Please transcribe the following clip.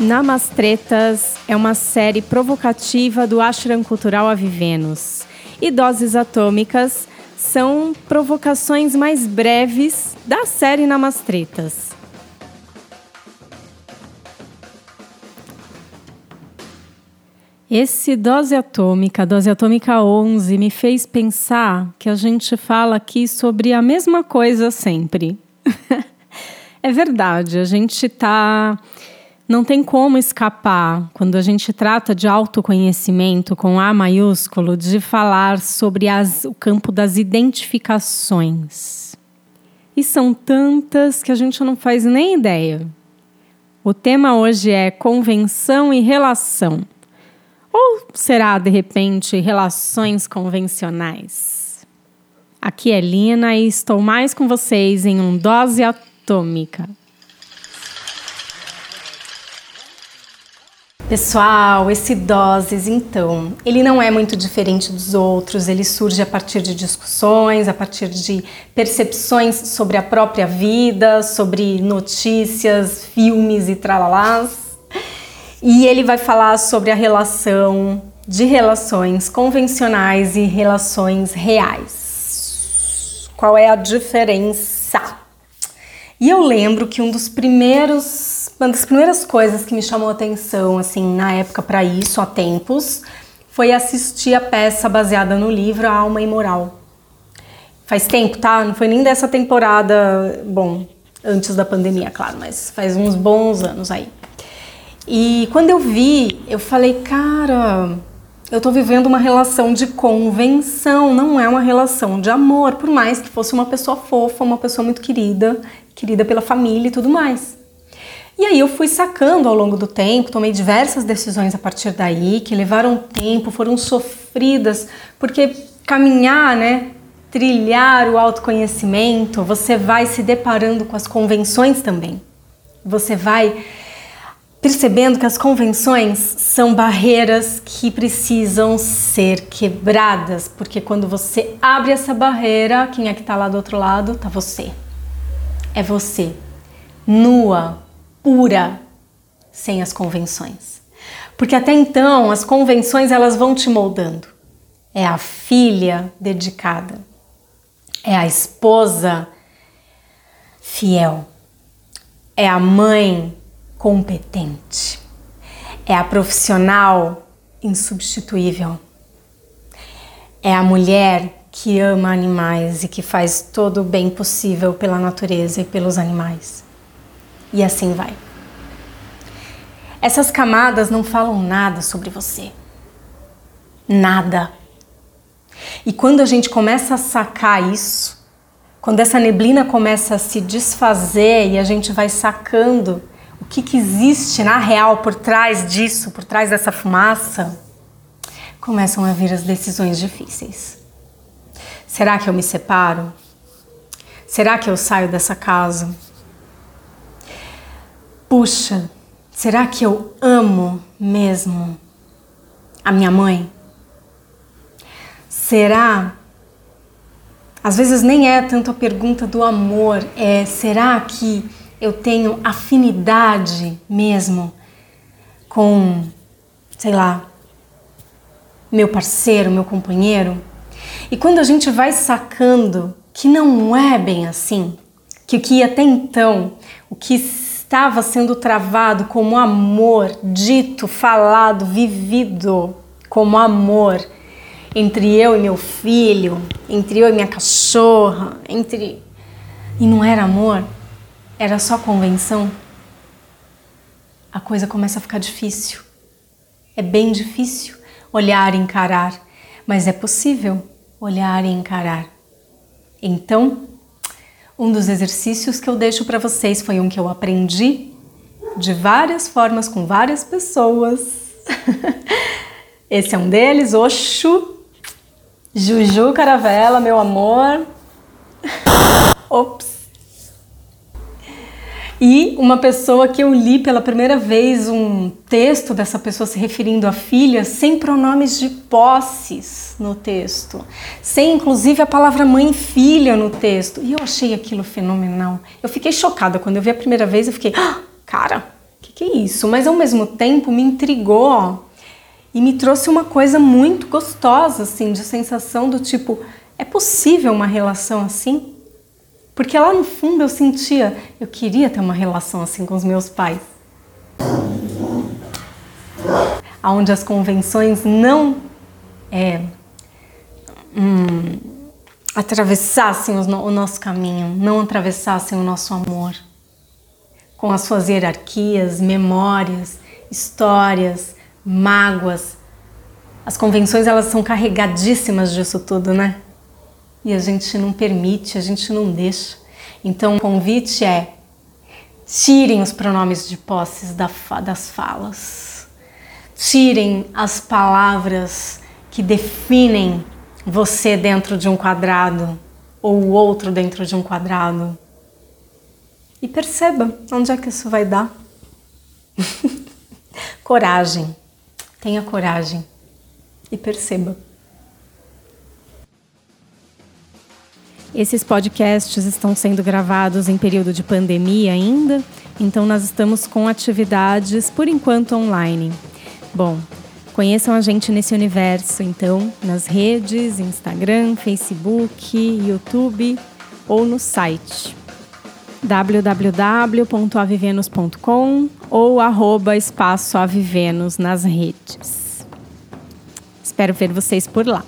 Namastretas é uma série provocativa do Ashram Cultural Avivenos. E Doses Atômicas são provocações mais breves da série Namastretas. Esse dose atômica, dose atômica 11, me fez pensar que a gente fala aqui sobre a mesma coisa sempre. é verdade, a gente está não tem como escapar, quando a gente trata de autoconhecimento com A maiúsculo, de falar sobre as, o campo das identificações. E são tantas que a gente não faz nem ideia. O tema hoje é convenção e relação. Ou será, de repente, relações convencionais? Aqui é Lina e estou mais com vocês em um Dose Atômica. Pessoal, esse Doses, então, ele não é muito diferente dos outros, ele surge a partir de discussões, a partir de percepções sobre a própria vida, sobre notícias, filmes e tralalás. E ele vai falar sobre a relação de relações convencionais e relações reais. Qual é a diferença? E eu lembro que um dos primeiros uma das primeiras coisas que me chamou atenção, assim, na época para isso, há tempos, foi assistir a peça baseada no livro A Alma Imoral. Faz tempo, tá? Não foi nem dessa temporada, bom, antes da pandemia, claro, mas faz uns bons anos aí. E quando eu vi, eu falei, cara, eu tô vivendo uma relação de convenção, não é uma relação de amor, por mais que fosse uma pessoa fofa, uma pessoa muito querida, querida pela família e tudo mais. E aí eu fui sacando ao longo do tempo, tomei diversas decisões a partir daí, que levaram tempo, foram sofridas, porque caminhar, né, trilhar o autoconhecimento, você vai se deparando com as convenções também. Você vai percebendo que as convenções são barreiras que precisam ser quebradas, porque quando você abre essa barreira, quem é que está lá do outro lado? Tá você. É você, nua, pura sem as convenções. Porque até então as convenções elas vão te moldando. É a filha dedicada, é a esposa fiel, é a mãe competente, é a profissional insubstituível, é a mulher que ama animais e que faz todo o bem possível pela natureza e pelos animais. E assim vai. Essas camadas não falam nada sobre você. Nada. E quando a gente começa a sacar isso, quando essa neblina começa a se desfazer e a gente vai sacando o que, que existe na real por trás disso, por trás dessa fumaça, começam a vir as decisões difíceis. Será que eu me separo? Será que eu saio dessa casa? Puxa, será que eu amo mesmo a minha mãe? Será? Às vezes nem é tanto a pergunta do amor, é será que eu tenho afinidade mesmo com, sei lá, meu parceiro, meu companheiro? E quando a gente vai sacando que não é bem assim, que o que até então, o que estava sendo travado como amor, dito, falado, vivido como amor entre eu e meu filho, entre eu e minha cachorra, entre. E não era amor, era só convenção. A coisa começa a ficar difícil. É bem difícil olhar e encarar, mas é possível olhar e encarar. Então, um dos exercícios que eu deixo para vocês foi um que eu aprendi de várias formas com várias pessoas. Esse é um deles, Oxo. Juju Caravela, meu amor. Ops. E uma pessoa que eu li pela primeira vez um texto dessa pessoa se referindo à filha sem pronomes de posses no texto, sem inclusive a palavra mãe e filha no texto. E eu achei aquilo fenomenal. Eu fiquei chocada quando eu vi a primeira vez, eu fiquei, ah, cara, que, que é isso? Mas ao mesmo tempo me intrigou e me trouxe uma coisa muito gostosa, assim, de sensação do tipo, é possível uma relação assim? Porque lá no fundo eu sentia, eu queria ter uma relação assim com os meus pais. Onde as convenções não é, hum, atravessassem o nosso caminho, não atravessassem o nosso amor, com as suas hierarquias, memórias, histórias, mágoas. As convenções elas são carregadíssimas disso tudo, né? E a gente não permite, a gente não deixa. Então o convite é tirem os pronomes de posses das falas, tirem as palavras que definem você dentro de um quadrado ou o outro dentro de um quadrado. E perceba onde é que isso vai dar. coragem. Tenha coragem e perceba. Esses podcasts estão sendo gravados em período de pandemia ainda, então nós estamos com atividades por enquanto online. Bom, Conheçam a gente nesse universo, então, nas redes, Instagram, Facebook, YouTube ou no site www.avivenus.com ou arroba espaço Avivenus nas redes. Espero ver vocês por lá.